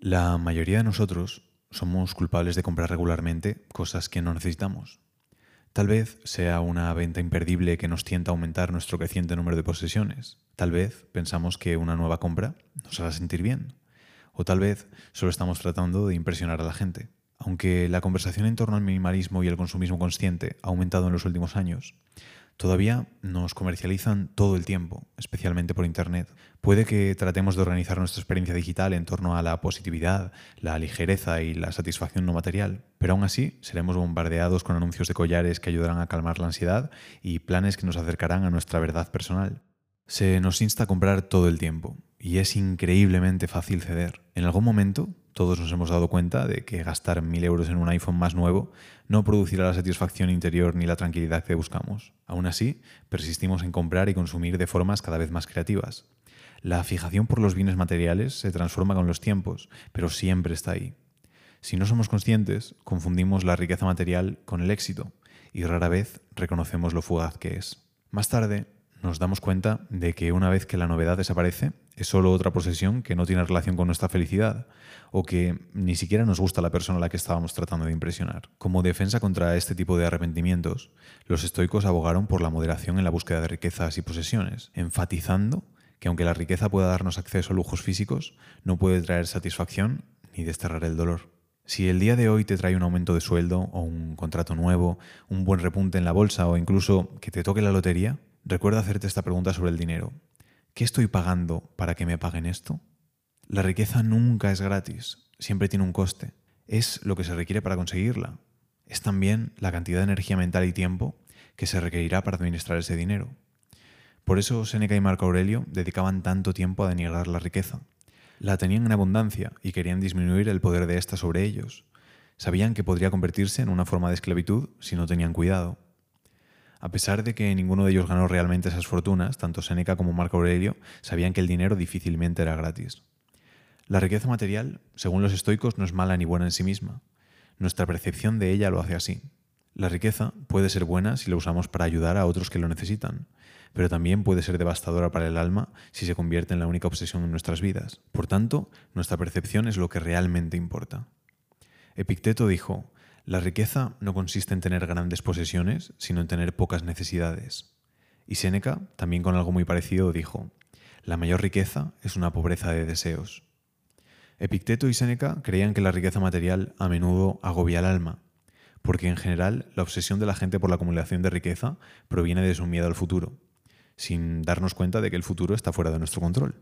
La mayoría de nosotros somos culpables de comprar regularmente cosas que no necesitamos. Tal vez sea una venta imperdible que nos tienta a aumentar nuestro creciente número de posesiones. Tal vez pensamos que una nueva compra nos hará sentir bien. O tal vez solo estamos tratando de impresionar a la gente. Aunque la conversación en torno al minimalismo y el consumismo consciente ha aumentado en los últimos años, todavía nos comercializan todo el tiempo, especialmente por Internet. Puede que tratemos de organizar nuestra experiencia digital en torno a la positividad, la ligereza y la satisfacción no material, pero aún así seremos bombardeados con anuncios de collares que ayudarán a calmar la ansiedad y planes que nos acercarán a nuestra verdad personal. Se nos insta a comprar todo el tiempo y es increíblemente fácil ceder. En algún momento todos nos hemos dado cuenta de que gastar mil euros en un iPhone más nuevo no producirá la satisfacción interior ni la tranquilidad que buscamos. Aún así, persistimos en comprar y consumir de formas cada vez más creativas. La fijación por los bienes materiales se transforma con los tiempos, pero siempre está ahí. Si no somos conscientes, confundimos la riqueza material con el éxito y rara vez reconocemos lo fugaz que es. Más tarde, nos damos cuenta de que una vez que la novedad desaparece, es solo otra posesión que no tiene relación con nuestra felicidad o que ni siquiera nos gusta la persona a la que estábamos tratando de impresionar. Como defensa contra este tipo de arrepentimientos, los estoicos abogaron por la moderación en la búsqueda de riquezas y posesiones, enfatizando que aunque la riqueza pueda darnos acceso a lujos físicos, no puede traer satisfacción ni desterrar el dolor. Si el día de hoy te trae un aumento de sueldo o un contrato nuevo, un buen repunte en la bolsa o incluso que te toque la lotería, recuerda hacerte esta pregunta sobre el dinero. ¿Qué estoy pagando para que me paguen esto? La riqueza nunca es gratis, siempre tiene un coste. Es lo que se requiere para conseguirla. Es también la cantidad de energía mental y tiempo que se requerirá para administrar ese dinero. Por eso Séneca y Marco Aurelio dedicaban tanto tiempo a denigrar la riqueza. La tenían en abundancia y querían disminuir el poder de ésta sobre ellos. Sabían que podría convertirse en una forma de esclavitud si no tenían cuidado. A pesar de que ninguno de ellos ganó realmente esas fortunas, tanto Séneca como Marco Aurelio sabían que el dinero difícilmente era gratis. La riqueza material, según los estoicos, no es mala ni buena en sí misma. Nuestra percepción de ella lo hace así. La riqueza puede ser buena si la usamos para ayudar a otros que lo necesitan, pero también puede ser devastadora para el alma si se convierte en la única obsesión en nuestras vidas. Por tanto, nuestra percepción es lo que realmente importa. Epicteto dijo, la riqueza no consiste en tener grandes posesiones, sino en tener pocas necesidades. Y Séneca, también con algo muy parecido, dijo, la mayor riqueza es una pobreza de deseos. Epicteto y Séneca creían que la riqueza material a menudo agobia el alma, porque en general la obsesión de la gente por la acumulación de riqueza proviene de su miedo al futuro, sin darnos cuenta de que el futuro está fuera de nuestro control.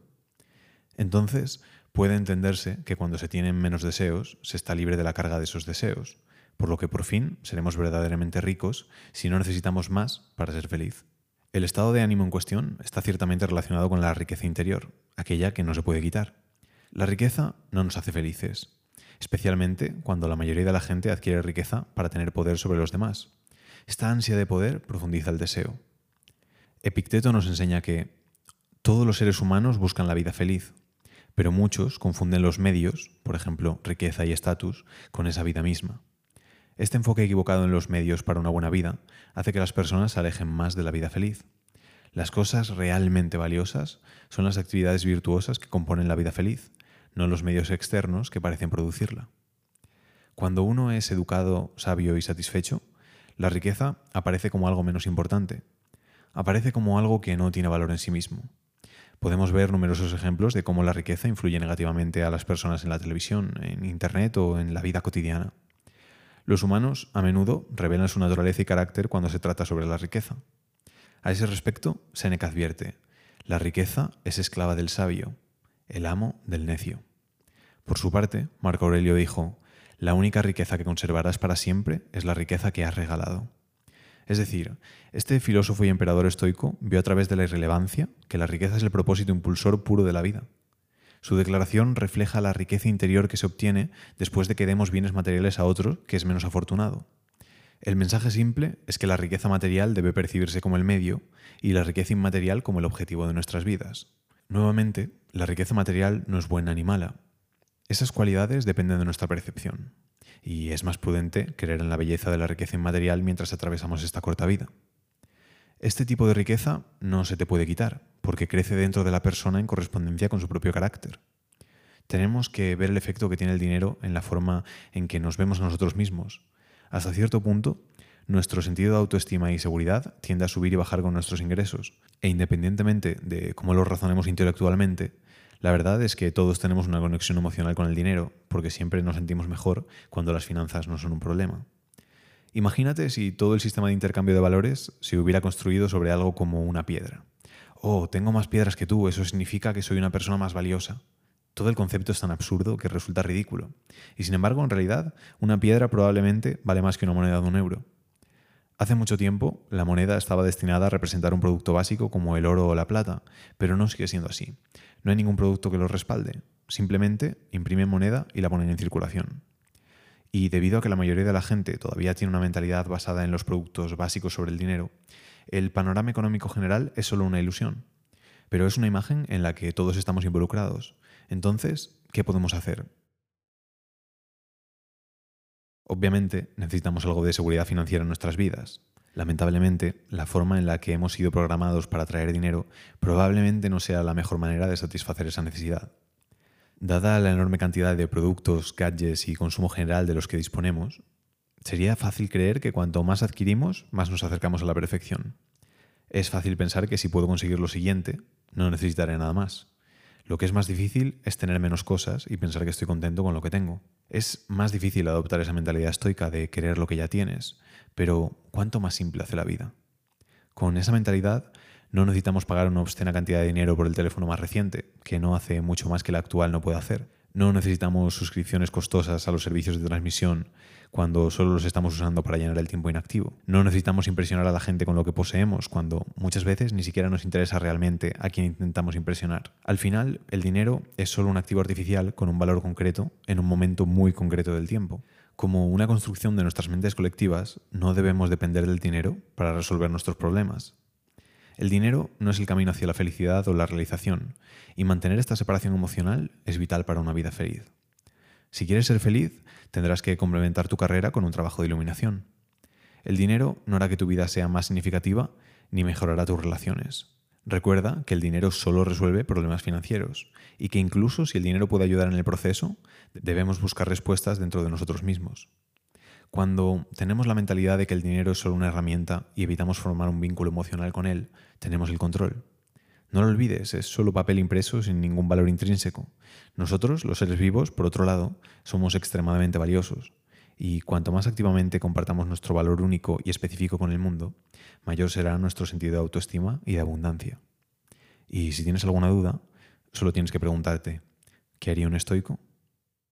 Entonces, puede entenderse que cuando se tienen menos deseos, se está libre de la carga de esos deseos, por lo que por fin seremos verdaderamente ricos si no necesitamos más para ser feliz. El estado de ánimo en cuestión está ciertamente relacionado con la riqueza interior, aquella que no se puede quitar. La riqueza no nos hace felices, especialmente cuando la mayoría de la gente adquiere riqueza para tener poder sobre los demás. Esta ansia de poder profundiza el deseo. Epicteto nos enseña que todos los seres humanos buscan la vida feliz, pero muchos confunden los medios, por ejemplo, riqueza y estatus, con esa vida misma. Este enfoque equivocado en los medios para una buena vida hace que las personas se alejen más de la vida feliz. Las cosas realmente valiosas son las actividades virtuosas que componen la vida feliz, no los medios externos que parecen producirla. Cuando uno es educado, sabio y satisfecho, la riqueza aparece como algo menos importante. Aparece como algo que no tiene valor en sí mismo. Podemos ver numerosos ejemplos de cómo la riqueza influye negativamente a las personas en la televisión, en Internet o en la vida cotidiana. Los humanos a menudo revelan su naturaleza y carácter cuando se trata sobre la riqueza. A ese respecto, Séneca advierte, la riqueza es esclava del sabio, el amo del necio. Por su parte, Marco Aurelio dijo, la única riqueza que conservarás para siempre es la riqueza que has regalado. Es decir, este filósofo y emperador estoico vio a través de la irrelevancia que la riqueza es el propósito impulsor puro de la vida su declaración refleja la riqueza interior que se obtiene después de que demos bienes materiales a otro que es menos afortunado. El mensaje simple es que la riqueza material debe percibirse como el medio y la riqueza inmaterial como el objetivo de nuestras vidas. Nuevamente, la riqueza material no es buena ni mala. Esas cualidades dependen de nuestra percepción, y es más prudente creer en la belleza de la riqueza inmaterial mientras atravesamos esta corta vida. Este tipo de riqueza no se te puede quitar, porque crece dentro de la persona en correspondencia con su propio carácter. Tenemos que ver el efecto que tiene el dinero en la forma en que nos vemos nosotros mismos. Hasta cierto punto, nuestro sentido de autoestima y seguridad tiende a subir y bajar con nuestros ingresos. E independientemente de cómo lo razonemos intelectualmente, la verdad es que todos tenemos una conexión emocional con el dinero, porque siempre nos sentimos mejor cuando las finanzas no son un problema. Imagínate si todo el sistema de intercambio de valores se hubiera construido sobre algo como una piedra. Oh, tengo más piedras que tú, eso significa que soy una persona más valiosa. Todo el concepto es tan absurdo que resulta ridículo. Y sin embargo, en realidad, una piedra probablemente vale más que una moneda de un euro. Hace mucho tiempo, la moneda estaba destinada a representar un producto básico como el oro o la plata, pero no sigue siendo así. No hay ningún producto que lo respalde. Simplemente imprimen moneda y la ponen en circulación. Y debido a que la mayoría de la gente todavía tiene una mentalidad basada en los productos básicos sobre el dinero, el panorama económico general es solo una ilusión. Pero es una imagen en la que todos estamos involucrados. Entonces, ¿qué podemos hacer? Obviamente necesitamos algo de seguridad financiera en nuestras vidas. Lamentablemente, la forma en la que hemos sido programados para traer dinero probablemente no sea la mejor manera de satisfacer esa necesidad. Dada la enorme cantidad de productos, gadgets y consumo general de los que disponemos, sería fácil creer que cuanto más adquirimos, más nos acercamos a la perfección. Es fácil pensar que si puedo conseguir lo siguiente, no necesitaré nada más. Lo que es más difícil es tener menos cosas y pensar que estoy contento con lo que tengo. Es más difícil adoptar esa mentalidad estoica de querer lo que ya tienes, pero ¿cuánto más simple hace la vida? Con esa mentalidad no necesitamos pagar una obscena cantidad de dinero por el teléfono más reciente, que no hace mucho más que el actual no puede hacer. No necesitamos suscripciones costosas a los servicios de transmisión cuando solo los estamos usando para llenar el tiempo inactivo. No necesitamos impresionar a la gente con lo que poseemos cuando muchas veces ni siquiera nos interesa realmente a quien intentamos impresionar. Al final, el dinero es solo un activo artificial con un valor concreto en un momento muy concreto del tiempo. Como una construcción de nuestras mentes colectivas, no debemos depender del dinero para resolver nuestros problemas. El dinero no es el camino hacia la felicidad o la realización, y mantener esta separación emocional es vital para una vida feliz. Si quieres ser feliz, tendrás que complementar tu carrera con un trabajo de iluminación. El dinero no hará que tu vida sea más significativa ni mejorará tus relaciones. Recuerda que el dinero solo resuelve problemas financieros y que incluso si el dinero puede ayudar en el proceso, debemos buscar respuestas dentro de nosotros mismos. Cuando tenemos la mentalidad de que el dinero es solo una herramienta y evitamos formar un vínculo emocional con él, tenemos el control. No lo olvides, es solo papel impreso sin ningún valor intrínseco. Nosotros, los seres vivos, por otro lado, somos extremadamente valiosos. Y cuanto más activamente compartamos nuestro valor único y específico con el mundo, mayor será nuestro sentido de autoestima y de abundancia. Y si tienes alguna duda, solo tienes que preguntarte, ¿qué haría un estoico?